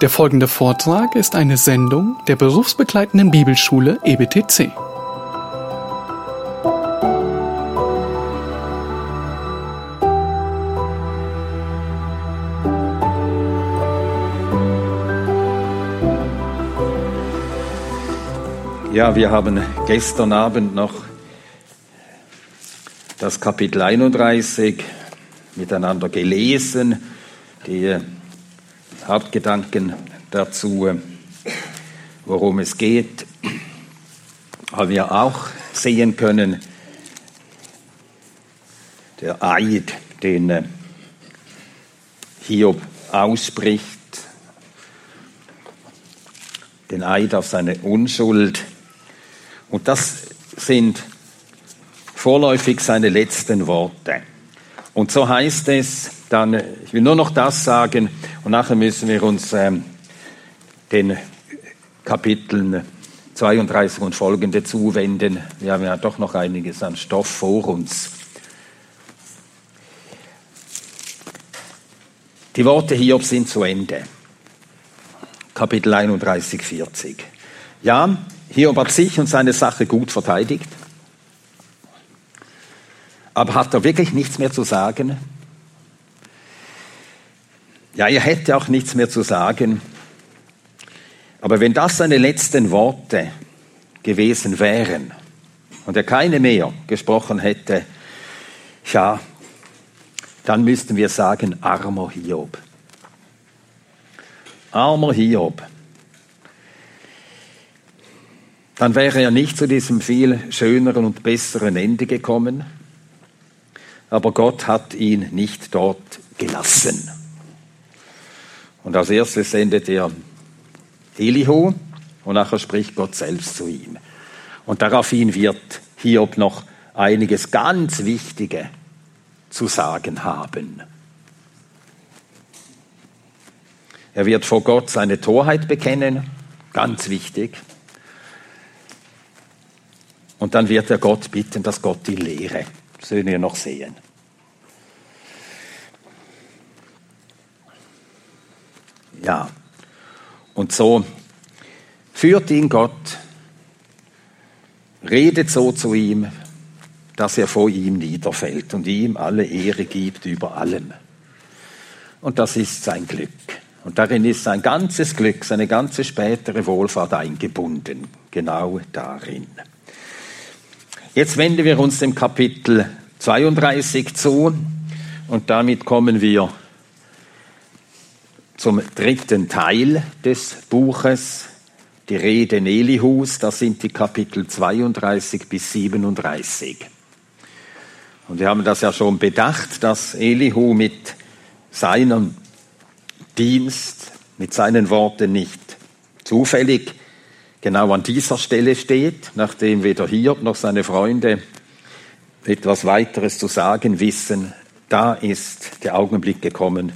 Der folgende Vortrag ist eine Sendung der berufsbegleitenden Bibelschule EBTC. Ja, wir haben gestern Abend noch das Kapitel 31 miteinander gelesen, die Hauptgedanken dazu, worum es geht, haben wir auch sehen können, der Eid, den äh, Hiob ausspricht, den Eid auf seine Unschuld. Und das sind vorläufig seine letzten Worte. Und so heißt es dann, ich will nur noch das sagen und nachher müssen wir uns ähm, den Kapiteln 32 und folgende zuwenden. Wir haben ja doch noch einiges an Stoff vor uns. Die Worte Hiob sind zu Ende. Kapitel 31, 40. Ja, Hiob hat sich und seine Sache gut verteidigt. Aber hat er wirklich nichts mehr zu sagen? Ja, er hätte auch nichts mehr zu sagen. Aber wenn das seine letzten Worte gewesen wären und er keine mehr gesprochen hätte, ja, dann müssten wir sagen, armer Hiob. Armer Hiob. Dann wäre er nicht zu diesem viel schöneren und besseren Ende gekommen aber Gott hat ihn nicht dort gelassen. Und als erstes sendet er Elihu und nachher spricht Gott selbst zu ihm. Und daraufhin wird Hiob noch einiges ganz Wichtige zu sagen haben. Er wird vor Gott seine Torheit bekennen, ganz wichtig. Und dann wird er Gott bitten, dass Gott ihn lehre. Das werden wir noch sehen. Ja. Und so führt ihn Gott, redet so zu ihm, dass er vor ihm niederfällt und ihm alle Ehre gibt über allem. Und das ist sein Glück. Und darin ist sein ganzes Glück, seine ganze spätere Wohlfahrt eingebunden. Genau darin. Jetzt wenden wir uns dem Kapitel 32 zu und damit kommen wir zum dritten Teil des Buches, die Reden Elihus, das sind die Kapitel 32 bis 37. Und wir haben das ja schon bedacht, dass Elihu mit seinem Dienst, mit seinen Worten nicht zufällig genau an dieser Stelle steht, nachdem weder Hiob noch seine Freunde etwas weiteres zu sagen wissen. Da ist der Augenblick gekommen,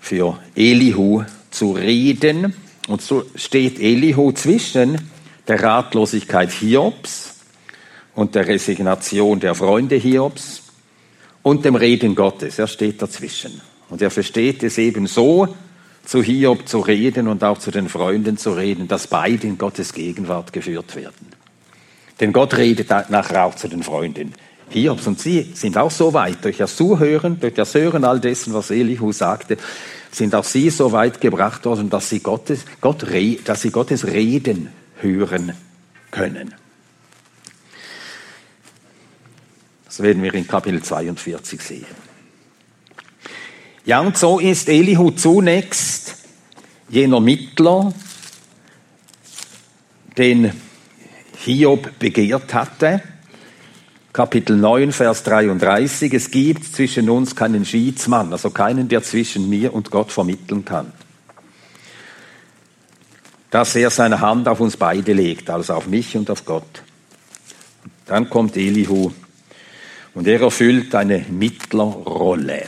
für Elihu zu reden. Und so steht Elihu zwischen der Ratlosigkeit Hiobs und der Resignation der Freunde Hiobs und dem Reden Gottes. Er steht dazwischen. Und er versteht es eben so, zu Hiob zu reden und auch zu den Freunden zu reden, dass beide in Gottes Gegenwart geführt werden. Denn Gott redet nachher auch zu den Freunden. Hiobs und sie sind auch so weit, durch das Zuhören, durch das Hören all dessen, was Elihu sagte, sind auch sie so weit gebracht worden, dass sie Gottes, Gott, dass sie Gottes Reden hören können. Das werden wir in Kapitel 42 sehen. Ja, und so ist Elihu zunächst jener Mittler, den Hiob begehrt hatte, Kapitel 9, Vers 33, es gibt zwischen uns keinen Schiedsmann, also keinen, der zwischen mir und Gott vermitteln kann. Dass er seine Hand auf uns beide legt, also auf mich und auf Gott. Dann kommt Elihu und er erfüllt eine Mittlerrolle.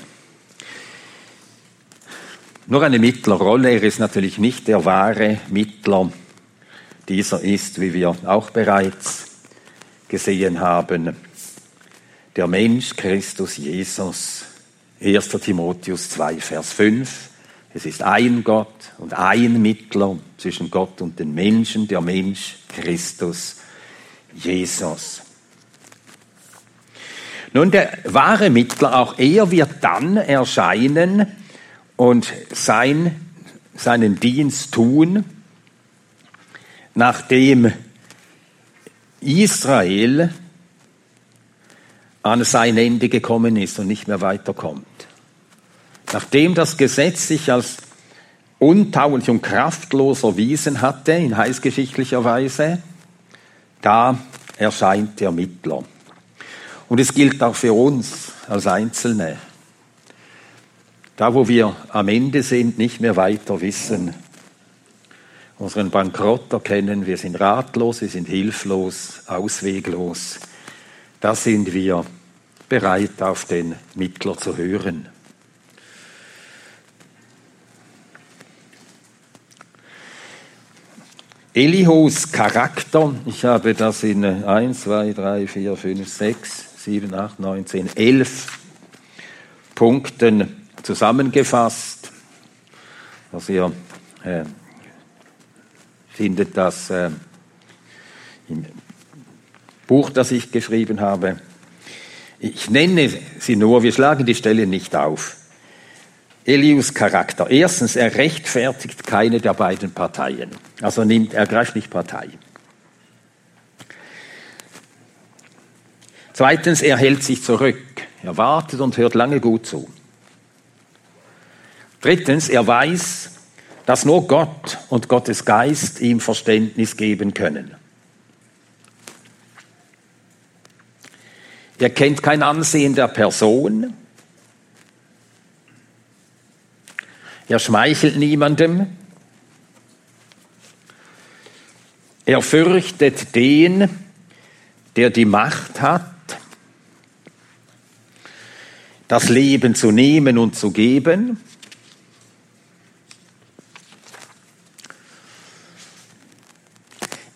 Nur eine Mittlerrolle, er ist natürlich nicht der wahre Mittler. Dieser ist, wie wir auch bereits gesehen haben, der Mensch Christus Jesus. 1. Timotheus 2, Vers 5. Es ist ein Gott und ein Mittler zwischen Gott und den Menschen, der Mensch Christus Jesus. Nun, der wahre Mittler, auch er wird dann erscheinen und sein, seinen Dienst tun, nachdem Israel an sein Ende gekommen ist und nicht mehr weiterkommt. Nachdem das Gesetz sich als untaulich und kraftlos erwiesen hatte, in heißgeschichtlicher Weise, da erscheint der Mittler. Und es gilt auch für uns als Einzelne. Da, wo wir am Ende sind, nicht mehr weiter wissen, unseren Bankrott erkennen, wir sind ratlos, wir sind hilflos, ausweglos, da sind wir bereit, auf den Mittler zu hören. Elihos Charakter, ich habe das in 1, 2, 3, 4, 5, 6, 7, 8, 9, 10, 11 Punkten zusammengefasst. Also ihr äh, findet das äh, im Buch, das ich geschrieben habe. Ich nenne sie nur, wir schlagen die Stelle nicht auf. Elius Charakter. Erstens, er rechtfertigt keine der beiden Parteien. Also nimmt, er greift nicht Partei. Zweitens, er hält sich zurück. Er wartet und hört lange gut zu. Drittens, er weiß, dass nur Gott und Gottes Geist ihm Verständnis geben können. Er kennt kein Ansehen der Person. Er schmeichelt niemandem. Er fürchtet den, der die Macht hat, das Leben zu nehmen und zu geben.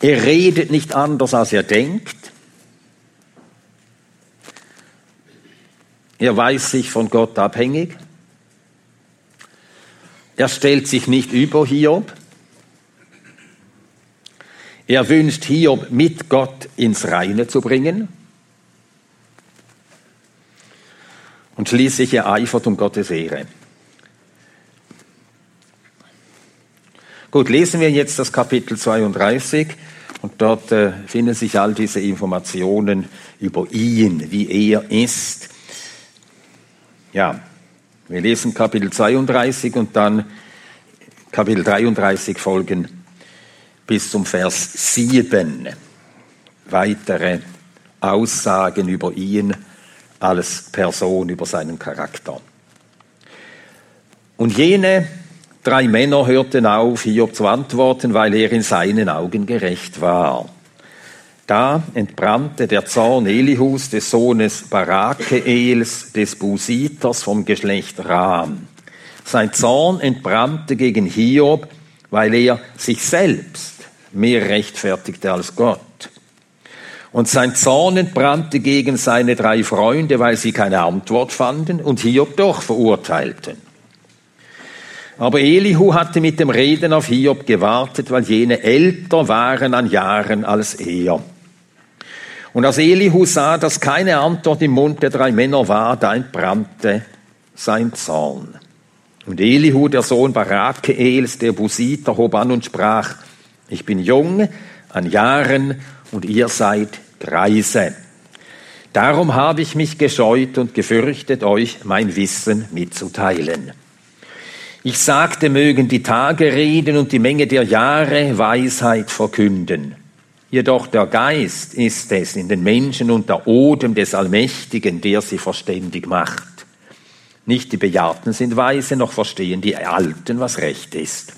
Er redet nicht anders, als er denkt. Er weiß sich von Gott abhängig. Er stellt sich nicht über Hiob. Er wünscht Hiob mit Gott ins Reine zu bringen. Und schließlich er eifert um Gottes Ehre. Gut, lesen wir jetzt das Kapitel 32 und dort äh, finden sich all diese Informationen über ihn, wie er ist. Ja, wir lesen Kapitel 32 und dann Kapitel 33 folgen bis zum Vers 7. Weitere Aussagen über ihn als Person, über seinen Charakter. Und jene drei Männer hörten auf, Hiob zu antworten, weil er in seinen Augen gerecht war. Da entbrannte der Zorn Elihus des Sohnes Barakeels des Busiters vom Geschlecht Ram. Sein Zorn entbrannte gegen Hiob, weil er sich selbst mehr rechtfertigte als Gott. Und sein Zorn entbrannte gegen seine drei Freunde, weil sie keine Antwort fanden und Hiob doch verurteilten. Aber Elihu hatte mit dem Reden auf Hiob gewartet, weil jene älter waren an Jahren als er. Und als Elihu sah, dass keine Antwort im Mund der drei Männer war, da entbrannte sein Zorn. Und Elihu, der Sohn Barakeels, der Busiter, hob an und sprach, ich bin jung an Jahren und ihr seid Greise. Darum habe ich mich gescheut und gefürchtet, euch mein Wissen mitzuteilen. Ich sagte, mögen die Tage reden und die Menge der Jahre Weisheit verkünden. Jedoch der Geist ist es in den Menschen und der Odem des Allmächtigen, der sie verständig macht. Nicht die Bejahrten sind weise, noch verstehen die Alten, was recht ist.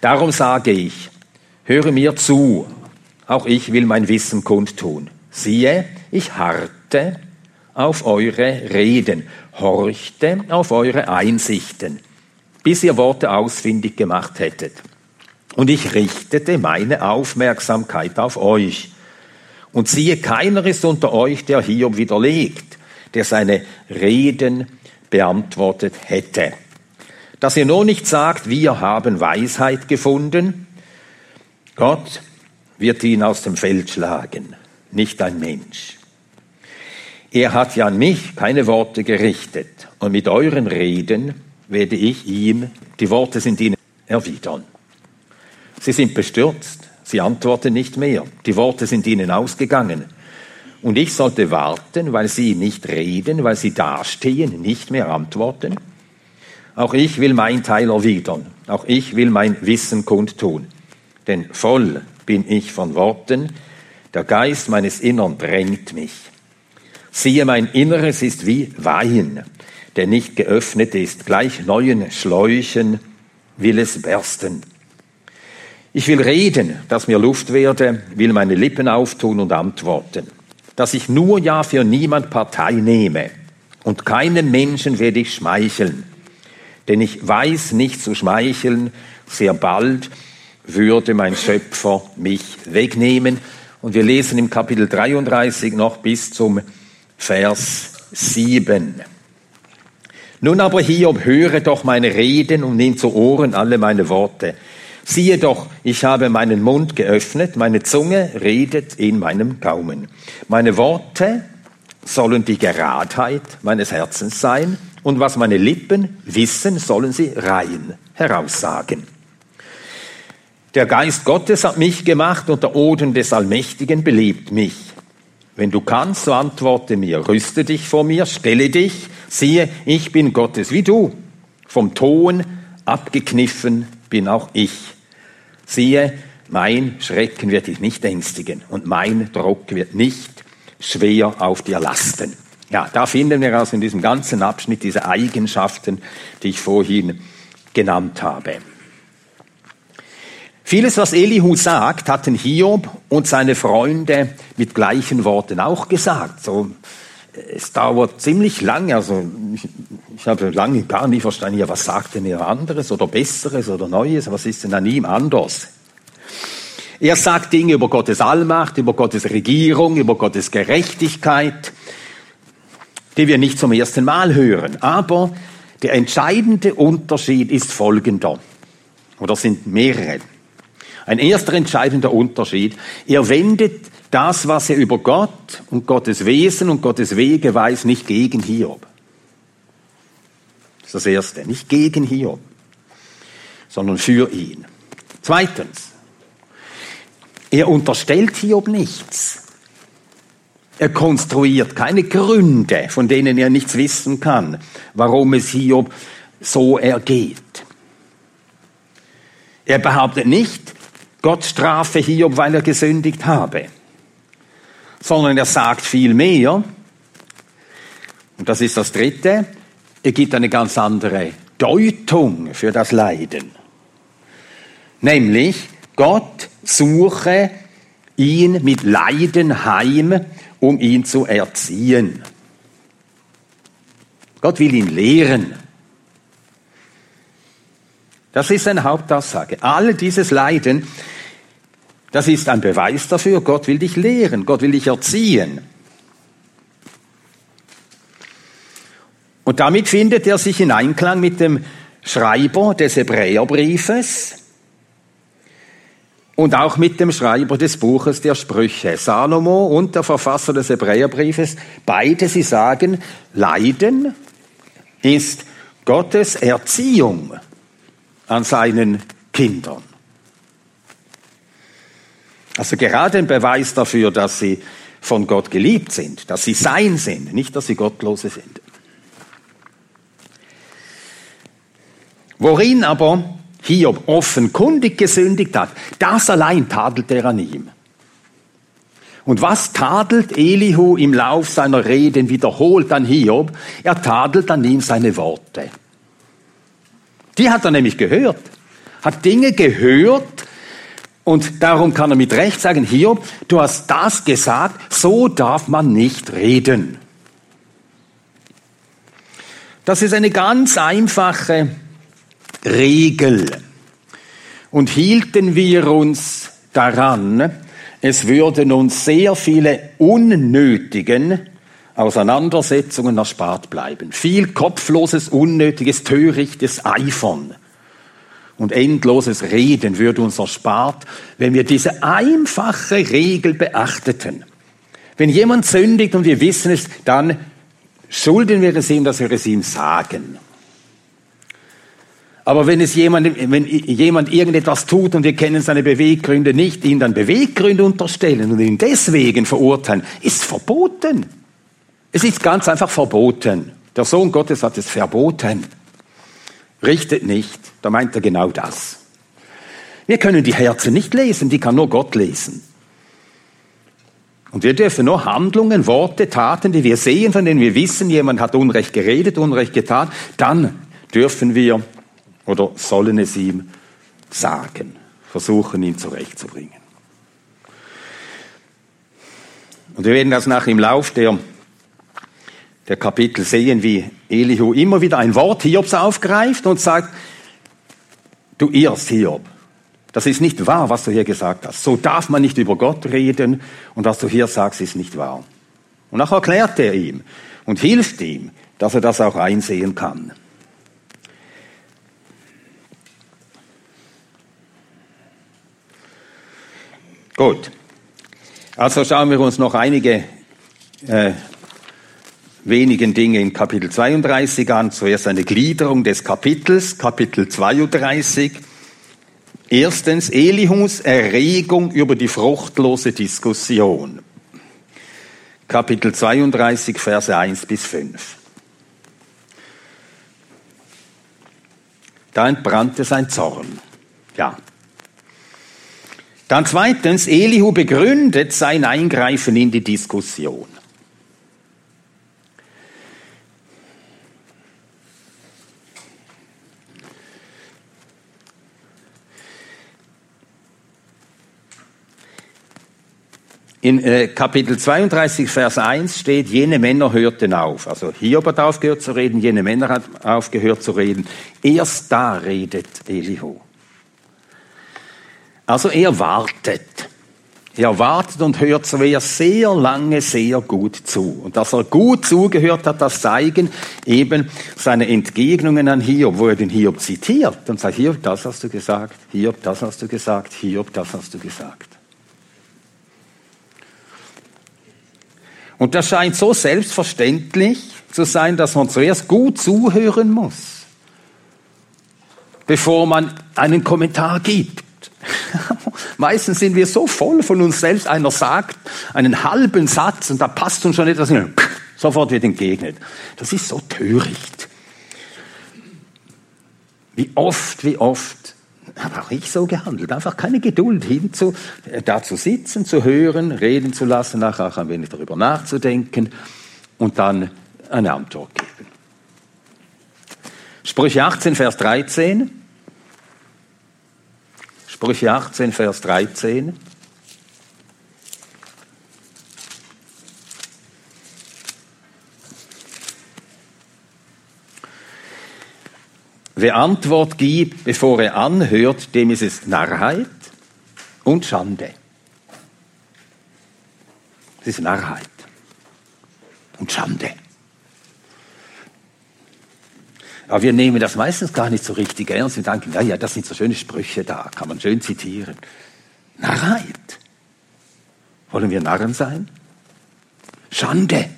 Darum sage ich, höre mir zu, auch ich will mein Wissen kundtun. Siehe, ich harte auf eure Reden, horchte auf eure Einsichten, bis ihr Worte ausfindig gemacht hättet. Und ich richtete meine Aufmerksamkeit auf euch. Und siehe, keiner ist unter euch, der Hiob widerlegt, der seine Reden beantwortet hätte. dass ihr nur nicht sagt, wir haben Weisheit gefunden. Gott wird ihn aus dem Feld schlagen, nicht ein Mensch. Er hat ja an mich keine Worte gerichtet, und mit euren Reden werde ich ihm, die Worte sind ihnen erwidern. Sie sind bestürzt, sie antworten nicht mehr, die Worte sind ihnen ausgegangen. Und ich sollte warten, weil sie nicht reden, weil sie dastehen, nicht mehr antworten. Auch ich will mein Teil erwidern, auch ich will mein Wissen kundtun. Denn voll bin ich von Worten, der Geist meines Innern drängt mich. Siehe, mein Inneres ist wie Wein, der nicht geöffnet ist, gleich neuen Schläuchen will es bersten. Ich will reden, dass mir Luft werde, will meine Lippen auftun und antworten, dass ich nur ja für niemand Partei nehme und keinem Menschen werde ich schmeicheln, denn ich weiß nicht zu schmeicheln, sehr bald würde mein Schöpfer mich wegnehmen. Und wir lesen im Kapitel 33 noch bis zum Vers 7. Nun aber Hiob, höre doch meine Reden und nimm zu Ohren alle meine Worte. Siehe doch, ich habe meinen Mund geöffnet, meine Zunge redet in meinem Gaumen. Meine Worte sollen die Geradheit meines Herzens sein, und was meine Lippen wissen, sollen sie rein heraussagen. Der Geist Gottes hat mich gemacht und der Oden des Allmächtigen belebt mich. Wenn du kannst, so antworte mir, rüste dich vor mir, stelle dich, siehe, ich bin Gottes wie du. Vom Ton abgekniffen bin auch ich. Siehe, mein Schrecken wird dich nicht ängstigen und mein Druck wird nicht schwer auf dir lasten. Ja, da finden wir also in diesem ganzen Abschnitt diese Eigenschaften, die ich vorhin genannt habe. Vieles, was Elihu sagt, hatten Hiob und seine Freunde mit gleichen Worten auch gesagt. So, es dauert ziemlich lang, also ich, ich habe lange gar nicht verstanden, ja, was sagt denn er anderes oder Besseres oder Neues, was ist denn an ihm anders? Er sagt Dinge über Gottes Allmacht, über Gottes Regierung, über Gottes Gerechtigkeit, die wir nicht zum ersten Mal hören. Aber der entscheidende Unterschied ist folgender, oder sind mehrere. Ein erster entscheidender Unterschied. Er wendet das, was er über Gott und Gottes Wesen und Gottes Wege weiß, nicht gegen Hiob. Das ist das Erste. Nicht gegen Hiob, sondern für ihn. Zweitens. Er unterstellt Hiob nichts. Er konstruiert keine Gründe, von denen er nichts wissen kann, warum es Hiob so ergeht. Er behauptet nicht, Gott strafe Hiob, weil er gesündigt habe sondern er sagt viel mehr. Und das ist das Dritte. Er gibt eine ganz andere Deutung für das Leiden. Nämlich, Gott suche ihn mit Leiden heim, um ihn zu erziehen. Gott will ihn lehren. Das ist seine Hauptaussage. All dieses Leiden das ist ein Beweis dafür, Gott will dich lehren, Gott will dich erziehen. Und damit findet er sich in Einklang mit dem Schreiber des Hebräerbriefes und auch mit dem Schreiber des Buches der Sprüche. Salomo und der Verfasser des Hebräerbriefes, beide, sie sagen, Leiden ist Gottes Erziehung an seinen Kindern. Also gerade ein Beweis dafür, dass sie von Gott geliebt sind, dass sie sein sind, nicht dass sie Gottlose sind. Worin aber Hiob offenkundig gesündigt hat, das allein tadelt er an ihm. Und was tadelt Elihu im Lauf seiner Reden wiederholt an Hiob? Er tadelt an ihm seine Worte. Die hat er nämlich gehört. Hat Dinge gehört, und darum kann er mit Recht sagen, Hiob, du hast das gesagt, so darf man nicht reden. Das ist eine ganz einfache Regel. Und hielten wir uns daran, es würden uns sehr viele unnötigen, Auseinandersetzungen erspart bleiben. Viel kopfloses, unnötiges, törichtes Eifern und endloses Reden würde uns erspart, wenn wir diese einfache Regel beachteten. Wenn jemand sündigt und wir wissen es, dann schulden wir es ihm, dass wir es ihm sagen. Aber wenn es jemand, wenn jemand irgendetwas tut und wir kennen seine Beweggründe nicht, ihn dann Beweggründe unterstellen und ihn deswegen verurteilen, ist verboten. Es ist ganz einfach verboten. Der Sohn Gottes hat es verboten. Richtet nicht. Da meint er genau das. Wir können die Herzen nicht lesen, die kann nur Gott lesen. Und wir dürfen nur Handlungen, Worte, Taten, die wir sehen, von denen wir wissen, jemand hat Unrecht geredet, Unrecht getan, dann dürfen wir oder sollen es ihm sagen, versuchen, ihn zurechtzubringen. Und wir werden das nach im Lauf der, der Kapitel sehen, wie Elihu immer wieder ein Wort Hiobs aufgreift und sagt, du irrst Hiob. Das ist nicht wahr, was du hier gesagt hast. So darf man nicht über Gott reden und was du hier sagst, ist nicht wahr. Und nachher erklärt er ihm und hilft ihm, dass er das auch einsehen kann. Gut. Also schauen wir uns noch einige äh, wenigen Dinge in Kapitel 32 an. Zuerst eine Gliederung des Kapitels, Kapitel 32. Erstens Elihus Erregung über die fruchtlose Diskussion. Kapitel 32, Verse 1 bis 5. Da entbrannte sein Zorn. Ja, dann zweitens, Elihu begründet sein Eingreifen in die Diskussion. In äh, Kapitel 32, Vers 1 steht, jene Männer hörten auf. Also Hiob hat aufgehört zu reden, jene Männer hat aufgehört zu reden. Erst da redet Elihu. Also er wartet. Er wartet und hört zwar sehr lange, sehr gut zu. Und dass er gut zugehört hat, das zeigen eben seine Entgegnungen an Hiob, wo er den Hiob zitiert und sagt, Hiob, das hast du gesagt, Hiob, das hast du gesagt, Hiob, das hast du gesagt. Und das scheint so selbstverständlich zu sein, dass man zuerst gut zuhören muss, bevor man einen Kommentar gibt. Meistens sind wir so voll von uns selbst, einer sagt einen halben Satz und da passt uns schon etwas hin. Sofort wird entgegnet. Das ist so töricht. Wie oft, wie oft habe auch ich so gehandelt. Einfach keine Geduld hinzu, äh, da zu sitzen, zu hören, reden zu lassen, nachher auch ein wenig darüber nachzudenken und dann eine Antwort geben. Sprüche 18, Vers 13. Sprüche 18, Vers 13. Wer Antwort gibt, bevor er anhört, dem ist es Narrheit und Schande. Es ist Narrheit und Schande. Aber wir nehmen das meistens gar nicht so richtig ernst. Wir denken, ja, ja, das sind so schöne Sprüche da, kann man schön zitieren. Narrheit. Wollen wir Narren sein? Schande.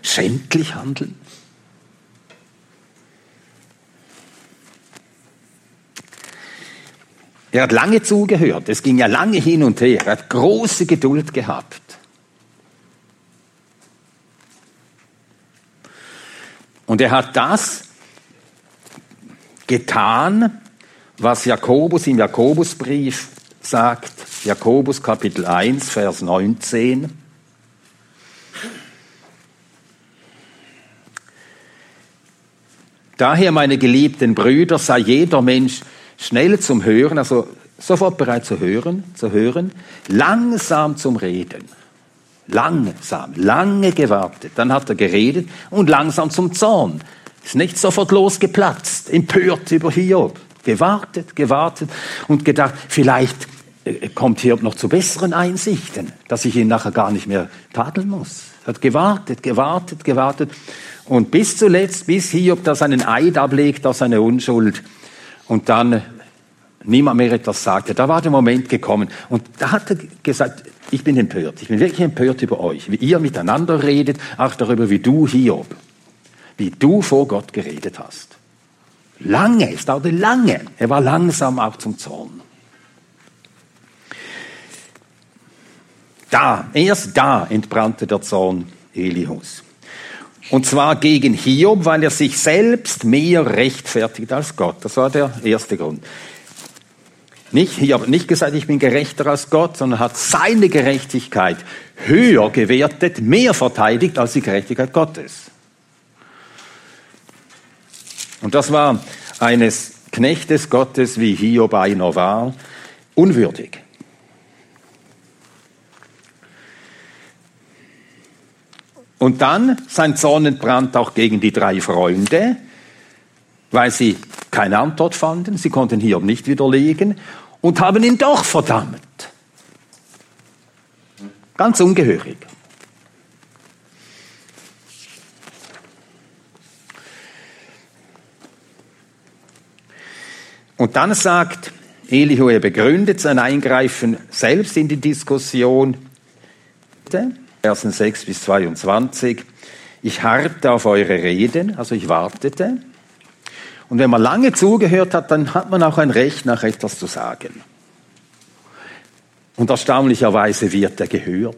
Schändlich handeln. Er hat lange zugehört. Es ging ja lange hin und her. Er hat große Geduld gehabt. Und er hat das getan, was Jakobus im Jakobusbrief sagt, Jakobus Kapitel 1, Vers 19. Daher, meine geliebten Brüder, sei jeder Mensch schnell zum Hören, also sofort bereit zu hören, zu hören, langsam zum Reden. Langsam, lange gewartet. Dann hat er geredet und langsam zum Zorn. Ist nicht sofort losgeplatzt, empört über Hiob. Gewartet, gewartet und gedacht, vielleicht äh, kommt Hiob noch zu besseren Einsichten, dass ich ihn nachher gar nicht mehr tadeln muss. Hat gewartet, gewartet, gewartet. Und bis zuletzt, bis Hiob da seinen Eid ablegt auf seine Unschuld und dann niemand mehr etwas sagte, da war der Moment gekommen. Und da hat er gesagt, ich bin empört. Ich bin wirklich empört über euch, wie ihr miteinander redet, auch darüber, wie du, Hiob, wie du vor Gott geredet hast. Lange, es dauerte lange. Er war langsam auch zum Zorn. Da, erst da entbrannte der Zorn Elihus. Und zwar gegen Hiob, weil er sich selbst mehr rechtfertigt als Gott. Das war der erste Grund. Nicht, Hiob hat nicht gesagt, ich bin gerechter als Gott, sondern hat seine Gerechtigkeit höher gewertet, mehr verteidigt als die Gerechtigkeit Gottes. Und das war eines Knechtes Gottes, wie Hiob einer war, unwürdig. Und dann sein Zorn entbrannt auch gegen die drei Freunde, weil sie keine Antwort fanden. Sie konnten Hiob nicht widerlegen und haben ihn doch verdammt. Ganz ungehörig. Und dann sagt Elihu, er begründet sein Eingreifen selbst in die Diskussion. Versen 6 bis 22. Ich harrte auf eure Reden, also ich wartete. Und wenn man lange zugehört hat, dann hat man auch ein Recht, nach etwas zu sagen. Und erstaunlicherweise wird er gehört,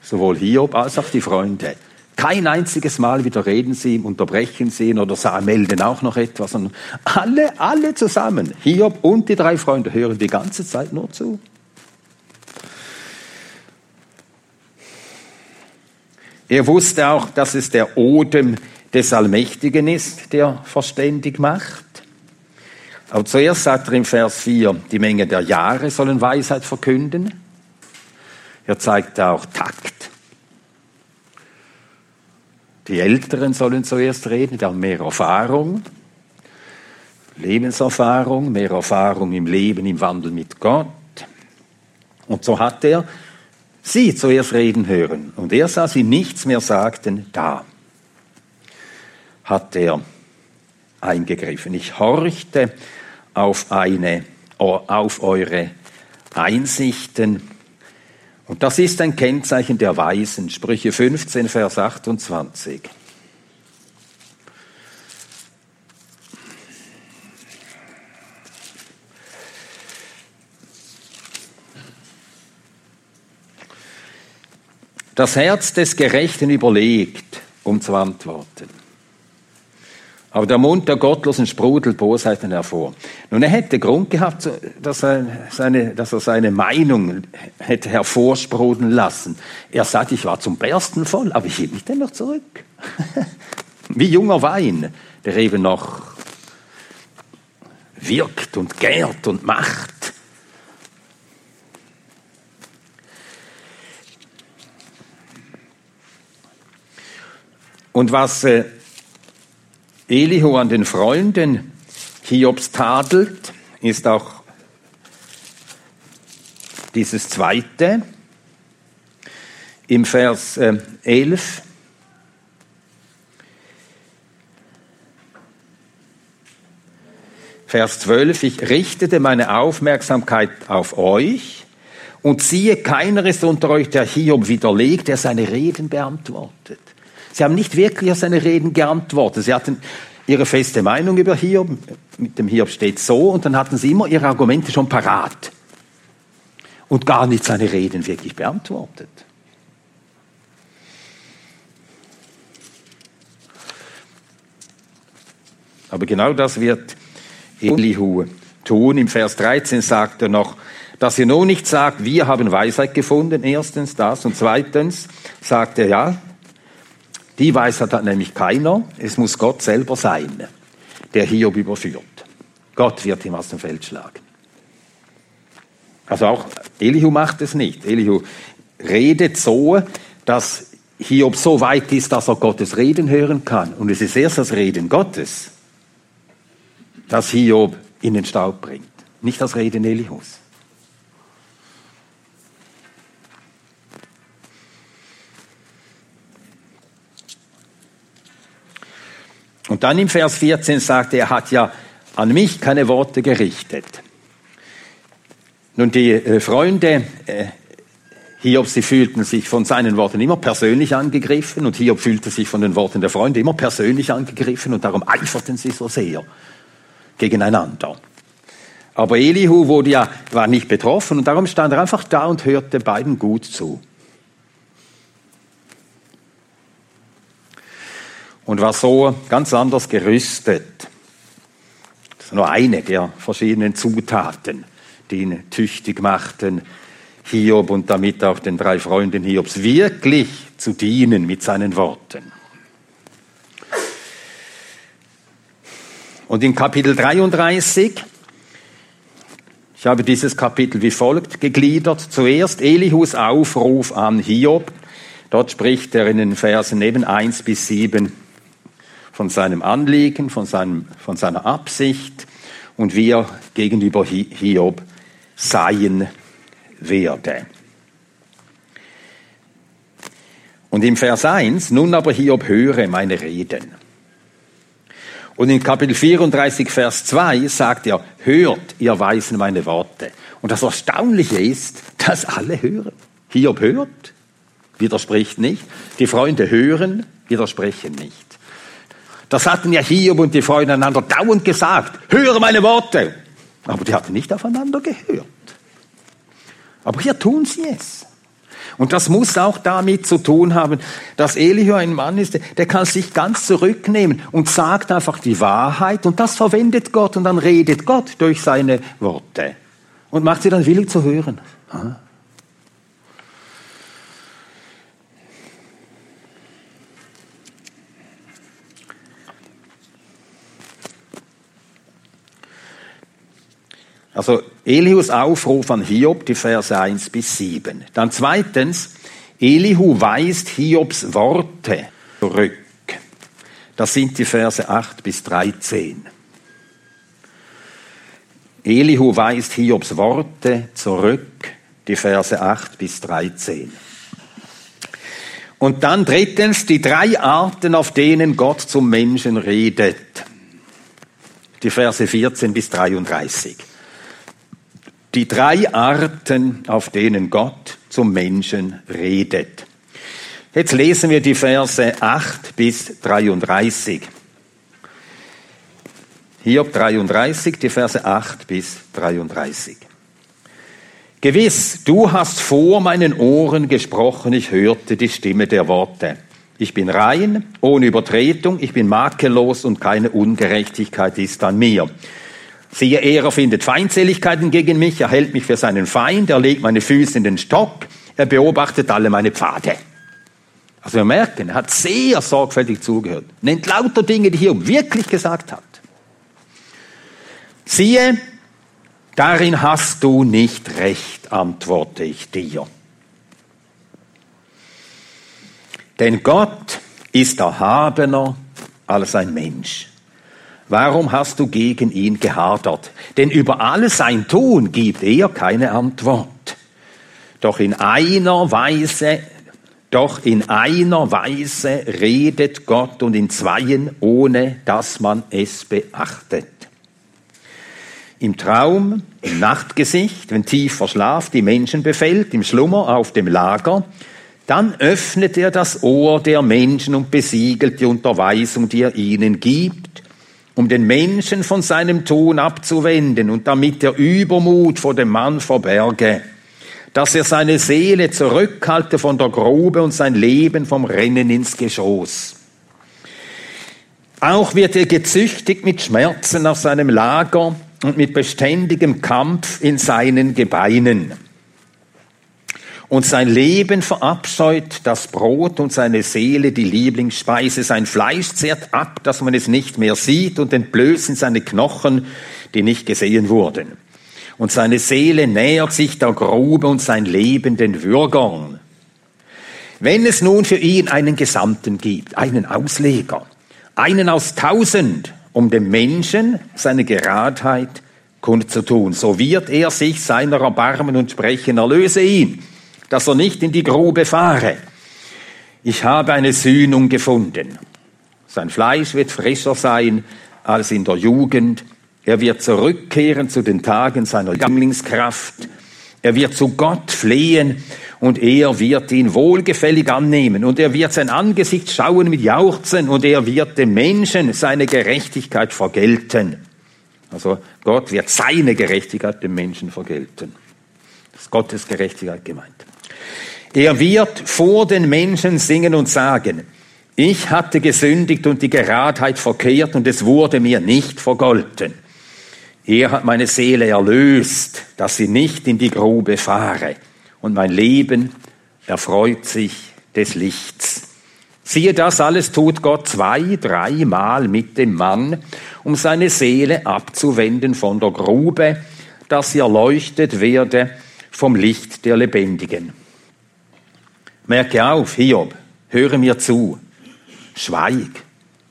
sowohl Hiob als auch die Freunde. Kein einziges Mal widerreden sie ihm, unterbrechen sie ihn oder melden auch noch etwas, sondern alle, alle zusammen, Hiob und die drei Freunde, hören die ganze Zeit nur zu. Er wusste auch, dass es der Odem des Allmächtigen ist, der verständig macht. Aber zuerst sagt er im Vers 4, die Menge der Jahre sollen Weisheit verkünden. Er zeigt auch Takt. Die Älteren sollen zuerst reden, die haben mehr Erfahrung, Lebenserfahrung, mehr Erfahrung im Leben, im Wandel mit Gott. Und so hat er sie zuerst reden hören. Und er sah sie nichts mehr sagten, da hat er eingegriffen. Ich horchte auf, eine, auf eure Einsichten. Und das ist ein Kennzeichen der Weisen. Sprüche 15, Vers 28. Das Herz des Gerechten überlegt, um zu antworten. Aber der Mund der Gottlosen sprudelt Bosheiten hervor. Nun, er hätte Grund gehabt, dass er seine, dass er seine Meinung hätte hervorsprudeln lassen. Er sagt, ich war zum Bersten voll, aber ich hielt mich dennoch zurück. Wie junger Wein, der eben noch wirkt und gärt und macht. Und was äh, Elihu an den Freunden Hiobs tadelt, ist auch dieses zweite im Vers äh, 11. Vers 12, ich richtete meine Aufmerksamkeit auf euch und siehe, keiner ist unter euch, der Hiob widerlegt, der seine Reden beantwortet. Sie haben nicht wirklich auf seine Reden geantwortet. Sie hatten ihre feste Meinung über Hiob, mit dem Hiob steht so, und dann hatten sie immer ihre Argumente schon parat und gar nicht seine Reden wirklich beantwortet. Aber genau das wird Elihu tun. Im Vers 13 sagt er noch, dass er nur nicht sagt, wir haben Weisheit gefunden, erstens das, und zweitens sagt er, ja, die Weisheit hat nämlich keiner. Es muss Gott selber sein, der Hiob überführt. Gott wird ihm aus dem Feld schlagen. Also auch Elihu macht es nicht. Elihu redet so, dass Hiob so weit ist, dass er Gottes Reden hören kann. Und es ist erst das Reden Gottes, das Hiob in den Staub bringt, nicht das Reden Elihus. Und dann im Vers 14 sagt er, er hat ja an mich keine Worte gerichtet. Nun, die äh, Freunde äh, Hiob, sie fühlten sich von seinen Worten immer persönlich angegriffen und Hiob fühlte sich von den Worten der Freunde immer persönlich angegriffen und darum eiferten sie so sehr gegeneinander. Aber Elihu wurde ja, war nicht betroffen und darum stand er einfach da und hörte beiden gut zu. Und war so ganz anders gerüstet. Das ist nur eine der verschiedenen Zutaten, die ihn tüchtig machten, Hiob und damit auch den drei Freunden Hiobs wirklich zu dienen mit seinen Worten. Und in Kapitel 33, ich habe dieses Kapitel wie folgt gegliedert. Zuerst Elihus Aufruf an Hiob. Dort spricht er in den Versen neben 1 bis 7 von seinem Anliegen, von, seinem, von seiner Absicht und wie er gegenüber Hiob sein werde. Und im Vers 1, nun aber Hiob höre meine Reden. Und in Kapitel 34, Vers 2 sagt er, hört, ihr Weisen, meine Worte. Und das Erstaunliche ist, dass alle hören. Hiob hört, widerspricht nicht. Die Freunde hören, widersprechen nicht. Das hatten ja Hiob und die Freunde einander dauernd gesagt, höre meine Worte. Aber die hatten nicht aufeinander gehört. Aber hier tun sie es. Und das muss auch damit zu tun haben, dass Elihu ein Mann ist, der kann sich ganz zurücknehmen und sagt einfach die Wahrheit und das verwendet Gott und dann redet Gott durch seine Worte und macht sie dann willig zu hören. Also Elihus Aufruf an Hiob, die Verse 1 bis 7. Dann zweitens, Elihu weist Hiobs Worte zurück. Das sind die Verse 8 bis 13. Elihu weist Hiobs Worte zurück, die Verse 8 bis 13. Und dann drittens die drei Arten, auf denen Gott zum Menschen redet. Die Verse 14 bis 33 die drei Arten, auf denen Gott zum Menschen redet. Jetzt lesen wir die Verse 8 bis 33. Hiob 33, die Verse 8 bis 33. Gewiss, du hast vor meinen Ohren gesprochen, ich hörte die Stimme der Worte. Ich bin rein, ohne Übertretung, ich bin makellos und keine Ungerechtigkeit ist an mir. Siehe, er findet Feindseligkeiten gegen mich, er hält mich für seinen Feind, er legt meine Füße in den Stock, er beobachtet alle meine Pfade. Also wir merken, er hat sehr sorgfältig zugehört, nennt lauter Dinge, die Hiob wirklich gesagt hat. Siehe, darin hast du nicht recht, antworte ich dir. Denn Gott ist erhabener als ein Mensch. Warum hast du gegen ihn gehadert? Denn über alles sein Tun gibt er keine Antwort. Doch in einer Weise, doch in einer Weise redet Gott und in zweien, ohne dass man es beachtet. Im Traum, im Nachtgesicht, wenn tiefer Schlaf die Menschen befällt, im Schlummer auf dem Lager, dann öffnet er das Ohr der Menschen und besiegelt die Unterweisung, die er ihnen gibt um den Menschen von seinem Tun abzuwenden und damit der Übermut vor dem Mann verberge, dass er seine Seele zurückhalte von der Grube und sein Leben vom Rennen ins Geschoss. Auch wird er gezüchtigt mit Schmerzen auf seinem Lager und mit beständigem Kampf in seinen Gebeinen und sein Leben verabscheut das Brot und seine Seele die Lieblingsspeise. Sein Fleisch zehrt ab, dass man es nicht mehr sieht und entblößen seine Knochen, die nicht gesehen wurden. Und seine Seele nähert sich der Grube und sein Leben den Würgern. Wenn es nun für ihn einen Gesandten gibt, einen Ausleger, einen aus tausend, um dem Menschen seine Geradheit kundzutun, so wird er sich seiner erbarmen und sprechen, erlöse ihn dass er nicht in die Grube fahre. Ich habe eine Sühnung gefunden. Sein Fleisch wird frischer sein als in der Jugend. Er wird zurückkehren zu den Tagen seiner Jünglingskraft. Er wird zu Gott flehen und er wird ihn wohlgefällig annehmen und er wird sein Angesicht schauen mit Jauchzen und er wird dem Menschen seine Gerechtigkeit vergelten. Also Gott wird seine Gerechtigkeit dem Menschen vergelten. Das ist Gottes Gerechtigkeit gemeint. Er wird vor den Menschen singen und sagen, ich hatte gesündigt und die Geradheit verkehrt und es wurde mir nicht vergolten. Er hat meine Seele erlöst, dass sie nicht in die Grube fahre. Und mein Leben erfreut sich des Lichts. Siehe, das alles tut Gott zwei, dreimal mit dem Mann, um seine Seele abzuwenden von der Grube, dass sie erleuchtet werde vom Licht der Lebendigen. Merke auf, Hiob, höre mir zu, schweig,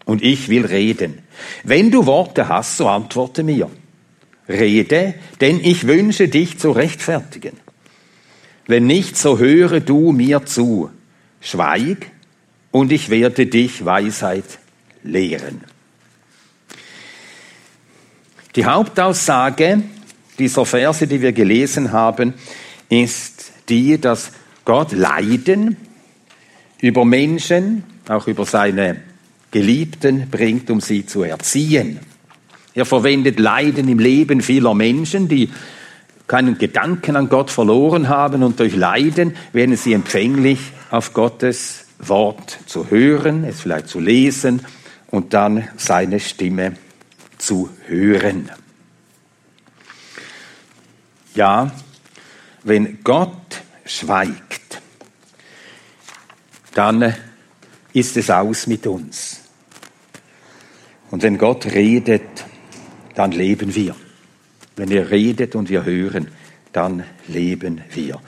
und ich will reden. Wenn du Worte hast, so antworte mir. Rede, denn ich wünsche dich zu rechtfertigen. Wenn nicht, so höre du mir zu. Schweig, und ich werde dich Weisheit lehren. Die Hauptaussage dieser Verse, die wir gelesen haben, ist die, dass Gott Leiden über Menschen, auch über seine Geliebten bringt, um sie zu erziehen. Er verwendet Leiden im Leben vieler Menschen, die keinen Gedanken an Gott verloren haben und durch Leiden werden sie empfänglich auf Gottes Wort zu hören, es vielleicht zu lesen und dann seine Stimme zu hören. Ja, wenn Gott schweigt, dann ist es aus mit uns. Und wenn Gott redet, dann leben wir. Wenn er redet und wir hören, dann leben wir.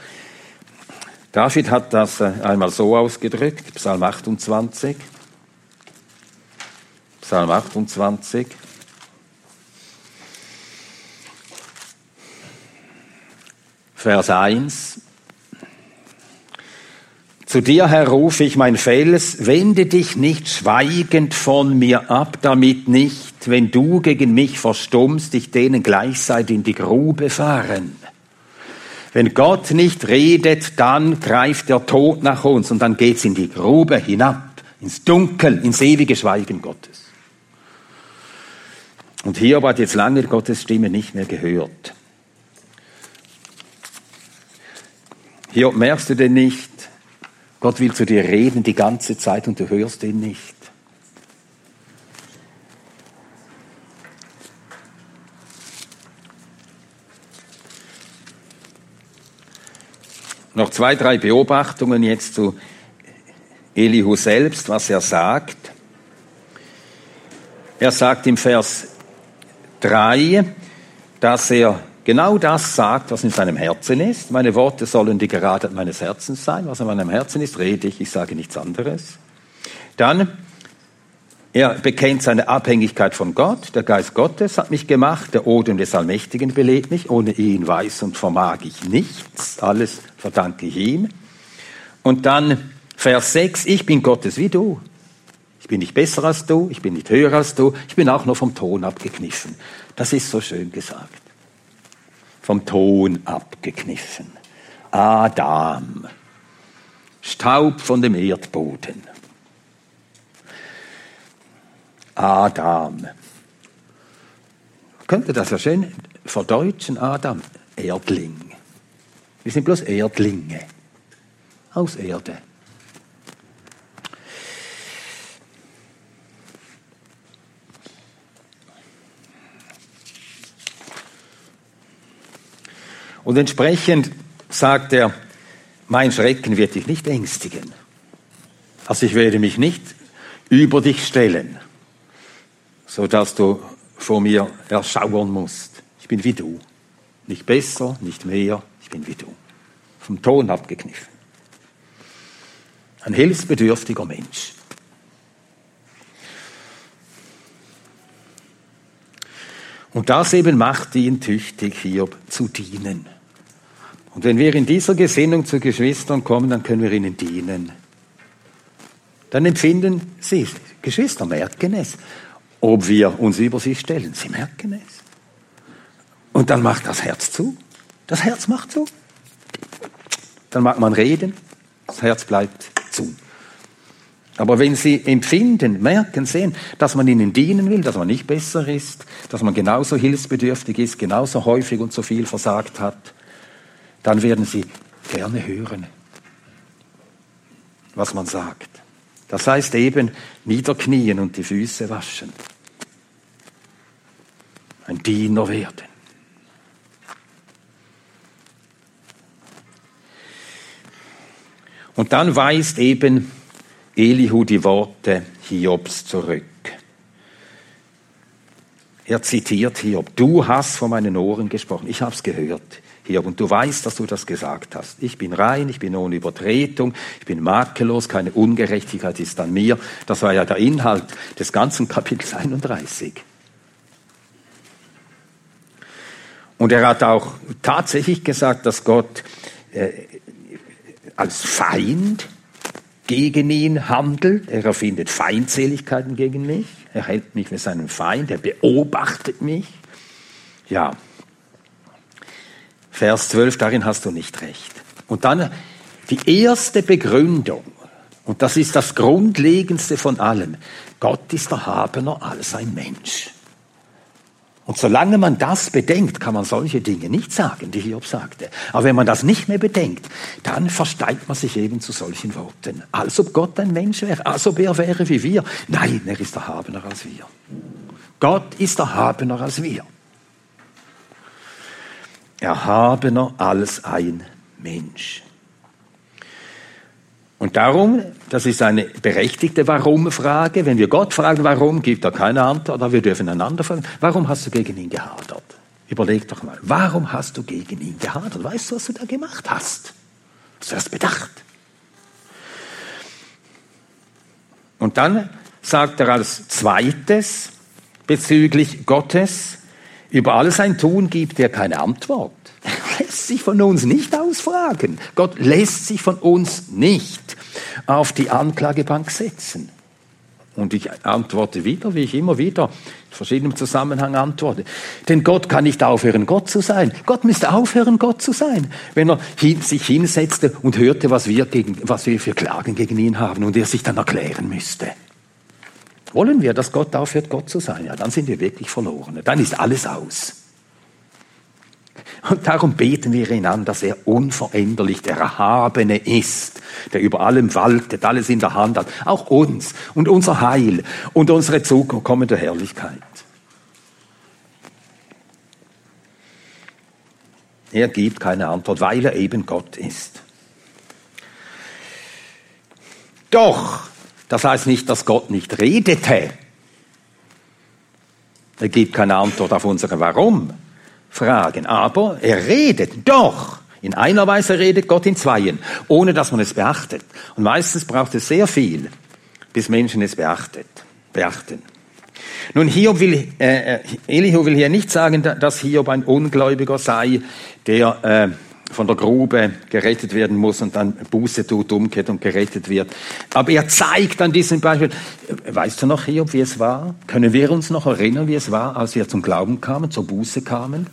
David hat das äh, einmal so ausgedrückt, Psalm 28. Psalm 28. Vers 1. Zu dir, Herr, rufe ich mein Fels, wende dich nicht schweigend von mir ab, damit nicht, wenn du gegen mich verstummst, ich denen gleichzeitig in die Grube fahren. Wenn Gott nicht redet, dann greift der Tod nach uns und dann geht's in die Grube hinab, ins Dunkel, ins ewige Schweigen Gottes. Und hier hat jetzt lange Gottes Stimme nicht mehr gehört. Hier merkst du denn nicht, Gott will zu dir reden die ganze Zeit und du hörst ihn nicht. Noch zwei, drei Beobachtungen jetzt zu Elihu selbst, was er sagt. Er sagt im Vers 3, dass er genau das sagt, was in seinem Herzen ist. Meine Worte sollen die Geradheit meines Herzens sein. Was in meinem Herzen ist, rede ich, ich sage nichts anderes. Dann, er bekennt seine Abhängigkeit von Gott. Der Geist Gottes hat mich gemacht, der Odem des Allmächtigen belebt mich. Ohne ihn weiß und vermag ich nichts. Alles verdanke ich ihm. Und dann Vers 6, ich bin Gottes wie du. Ich bin nicht besser als du, ich bin nicht höher als du, ich bin auch nur vom Ton abgekniffen. Das ist so schön gesagt vom Ton abgekniffen. Adam, Staub von dem Erdboden. Adam. Könnte das ja schön verdeutschen, Adam, Erdling. Wir sind bloß Erdlinge aus Erde. Und entsprechend sagt er, mein Schrecken wird dich nicht ängstigen. Also ich werde mich nicht über dich stellen, so dass du vor mir erschauern musst. Ich bin wie du. Nicht besser, nicht mehr, ich bin wie du. Vom Ton abgekniffen. Ein hilfsbedürftiger Mensch. Und das eben macht ihn tüchtig, hier zu dienen. Und wenn wir in dieser Gesinnung zu Geschwistern kommen, dann können wir ihnen dienen. dann empfinden sie, Geschwister merken es, ob wir uns über sie stellen. Sie merken es. Und dann macht das Herz zu. Das Herz macht zu. Dann mag man reden, das Herz bleibt zu. Aber wenn Sie empfinden, merken, sehen, dass man ihnen dienen will, dass man nicht besser ist, dass man genauso hilfsbedürftig ist, genauso häufig und so viel versagt hat, dann werden Sie gerne hören, was man sagt. Das heißt eben niederknien und die Füße waschen. Ein Diener werden. Und dann weist eben Elihu die Worte Hiobs zurück. Er zitiert Hiob, du hast von meinen Ohren gesprochen, ich habe es gehört, Hiob, und du weißt, dass du das gesagt hast. Ich bin rein, ich bin ohne Übertretung, ich bin makellos, keine Ungerechtigkeit ist an mir. Das war ja der Inhalt des ganzen Kapitels 31. Und er hat auch tatsächlich gesagt, dass Gott äh, als Feind gegen ihn handelt. Er erfindet Feindseligkeiten gegen mich. Er hält mich für seinen Feind. Er beobachtet mich. Ja. Vers 12, darin hast du nicht recht. Und dann die erste Begründung. Und das ist das Grundlegendste von allem. Gott ist der Habener als ein Mensch. Und solange man das bedenkt, kann man solche Dinge nicht sagen, die Hiob sagte. Aber wenn man das nicht mehr bedenkt, dann versteigt man sich eben zu solchen Worten. Als ob Gott ein Mensch wäre, als ob er wäre wie wir. Nein, er ist erhabener als wir. Gott ist erhabener als wir. Erhabener als ein Mensch. Und darum, das ist eine berechtigte Warum-Frage. Wenn wir Gott fragen, warum, gibt er keine Antwort, aber wir dürfen einander fragen, warum hast du gegen ihn gehadert? Überleg doch mal, warum hast du gegen ihn gehadert? Weißt du, was du da gemacht hast? Hast du erst bedacht? Und dann sagt er als zweites bezüglich Gottes, über alles ein Tun gibt er keine Antwort. Er lässt sich von uns nicht ausfragen. Gott lässt sich von uns nicht auf die Anklagebank setzen. Und ich antworte wieder, wie ich immer wieder in verschiedenem Zusammenhang antworte. Denn Gott kann nicht aufhören, Gott zu sein. Gott müsste aufhören, Gott zu sein. Wenn er sich hinsetzte und hörte, was wir, gegen, was wir für Klagen gegen ihn haben und er sich dann erklären müsste. Wollen wir, dass Gott aufhört, Gott zu sein? Ja, dann sind wir wirklich verloren. Dann ist alles aus. Und darum beten wir ihn an, dass er unveränderlich der Erhabene ist, der über allem waltet, alles in der Hand hat, auch uns und unser Heil und unsere zukommende Herrlichkeit. Er gibt keine Antwort, weil er eben Gott ist. Doch, das heißt nicht, dass Gott nicht redete. Er gibt keine Antwort auf unsere Warum fragen. Aber er redet doch. In einer Weise redet Gott in zweien, ohne dass man es beachtet. Und meistens braucht es sehr viel, bis Menschen es beachtet, beachten. Nun, Hiob will, äh, äh Elihu will hier nicht sagen, dass Hiob ein Ungläubiger sei, der äh, von der Grube gerettet werden muss und dann Buße tut, umkehrt und gerettet wird. Aber er zeigt an diesem Beispiel, weißt du noch, Hiob, wie es war? Können wir uns noch erinnern, wie es war, als wir zum Glauben kamen, zur Buße kamen?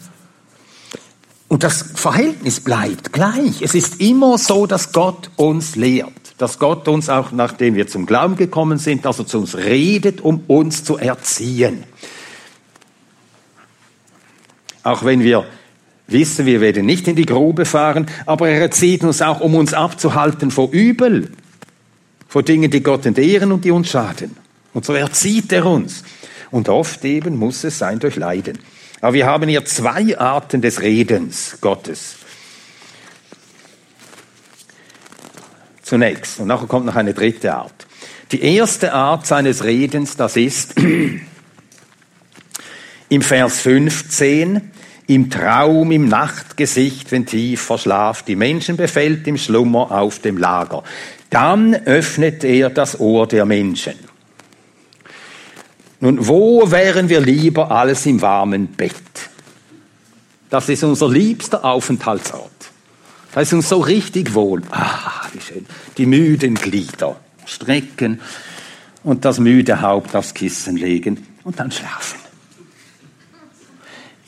Und das Verhältnis bleibt gleich. Es ist immer so, dass Gott uns lehrt, dass Gott uns auch, nachdem wir zum Glauben gekommen sind, dass er zu uns redet, um uns zu erziehen. Auch wenn wir wissen, wir werden nicht in die Grube fahren, aber er erzieht uns auch, um uns abzuhalten vor Übel, vor Dingen, die Gott entehren und die uns schaden. Und so erzieht er uns. Und oft eben muss es sein durch Leiden. Aber wir haben hier zwei Arten des Redens Gottes. Zunächst. Und nachher kommt noch eine dritte Art. Die erste Art seines Redens, das ist im Vers 15, im Traum, im Nachtgesicht, wenn tief verschlaft, die Menschen befällt im Schlummer auf dem Lager. Dann öffnet er das Ohr der Menschen. Nun, wo wären wir lieber alles im warmen Bett? Das ist unser liebster Aufenthaltsort. Da ist uns so richtig wohl. Ah, wie schön. Die müden Glieder. strecken und das müde Haupt aufs Kissen legen und dann schlafen.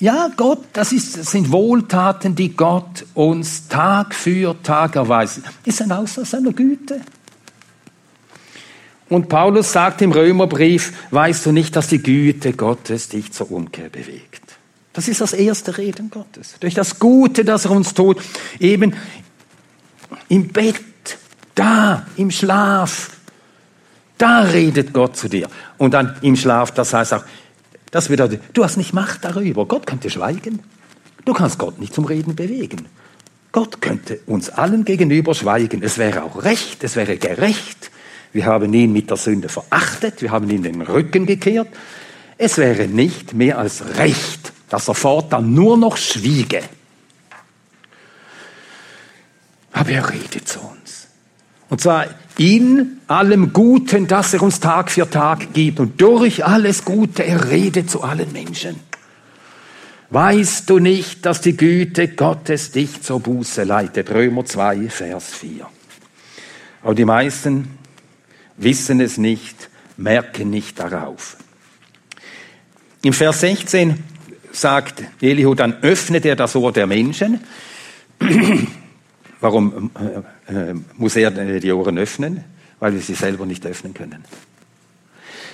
Ja, Gott, das, ist, das sind Wohltaten, die Gott uns Tag für Tag erweist. Ist ein Ausdruck seiner Güte. Und Paulus sagt im Römerbrief, weißt du nicht, dass die Güte Gottes dich zur Umkehr bewegt? Das ist das erste Reden Gottes. Durch das Gute, das er uns tut, eben im Bett, da, im Schlaf, da redet Gott zu dir. Und dann im Schlaf, das heißt auch, das bedeutet, du hast nicht Macht darüber. Gott könnte schweigen. Du kannst Gott nicht zum Reden bewegen. Gott könnte uns allen gegenüber schweigen. Es wäre auch recht, es wäre gerecht. Wir haben ihn mit der Sünde verachtet, wir haben ihn den Rücken gekehrt. Es wäre nicht mehr als recht, dass er fortan nur noch schwiege. Aber er redet uns. Und zwar in allem Guten, das er uns Tag für Tag gibt. Und durch alles Gute, er redet zu allen Menschen. Weißt du nicht, dass die Güte Gottes dich zur Buße leitet? Römer 2, Vers 4. Aber die meisten wissen es nicht, merken nicht darauf. Im Vers 16 sagt Elihu, dann öffnet er das Ohr der Menschen. Warum äh, äh, muss er die Ohren öffnen? Weil wir sie selber nicht öffnen können.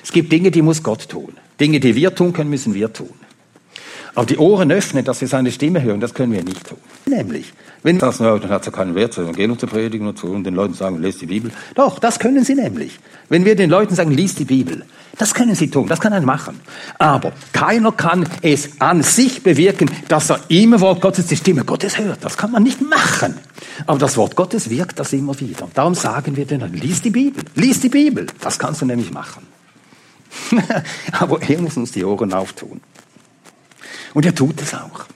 Es gibt Dinge, die muss Gott tun. Dinge, die wir tun können, müssen wir tun. Aber die Ohren öffnen, dass wir seine Stimme hören, das können wir nicht tun. Nämlich, wenn sagen, dann hat es ja keinen Wert, zu Evangelium zu predigen und, zu, und den Leuten sagen, lest die Bibel. Doch, das können sie nämlich. Wenn wir den Leuten sagen, liest die Bibel, das können sie tun, das kann er machen. Aber keiner kann es an sich bewirken, dass er im Wort Gottes die Stimme Gottes hört. Das kann man nicht machen. Aber das Wort Gottes wirkt das immer wieder. Darum sagen wir denen, lies die Bibel, lies die Bibel. Das kannst du nämlich machen. Aber er muss uns die Ohren auftun. Und er tut es auch.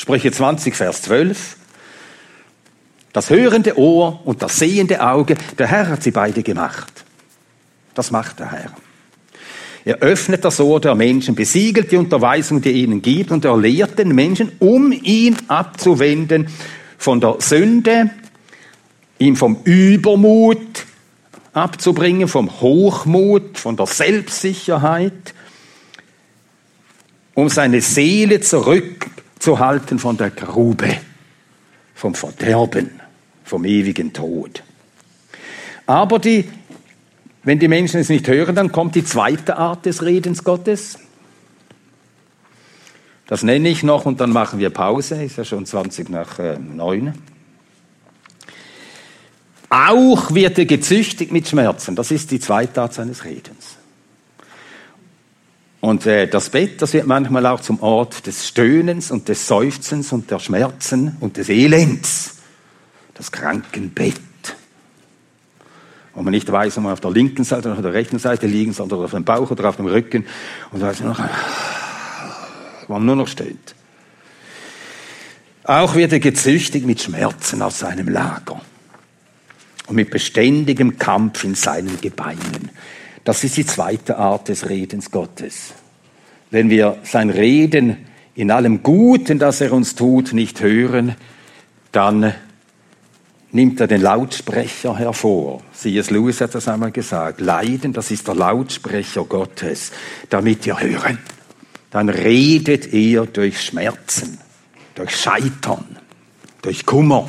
Sprüche 20, Vers 12. Das hörende Ohr und das sehende Auge, der Herr hat sie beide gemacht. Das macht der Herr. Er öffnet das Ohr der Menschen, besiegelt die Unterweisung, die er ihnen gibt, und er lehrt den Menschen, um ihn abzuwenden von der Sünde, ihn vom Übermut abzubringen, vom Hochmut, von der Selbstsicherheit, um seine Seele zurückzuhalten von der Grube, vom Verderben, vom ewigen Tod. Aber die wenn die Menschen es nicht hören, dann kommt die zweite Art des Redens Gottes. Das nenne ich noch und dann machen wir Pause. Ist ja schon 20 nach äh, 9. Auch wird er gezüchtigt mit Schmerzen. Das ist die zweite Art seines Redens. Und äh, das Bett, das wird manchmal auch zum Ort des Stöhnens und des Seufzens und der Schmerzen und des Elends. Das Krankenbett wo man nicht weiß, ob man auf der linken Seite oder auf der rechten Seite liegen soll, oder auf dem Bauch oder auf dem Rücken. Und weiß noch, wo man nur noch steht. Auch wird er gezüchtigt mit Schmerzen aus seinem Lager und mit beständigem Kampf in seinen Gebeinen. Das ist die zweite Art des Redens Gottes. Wenn wir sein Reden in allem Guten, das er uns tut, nicht hören, dann nimmt er den Lautsprecher hervor. C.S. Lewis hat das einmal gesagt. Leiden, das ist der Lautsprecher Gottes, damit wir hören. Dann redet er durch Schmerzen, durch Scheitern, durch Kummer.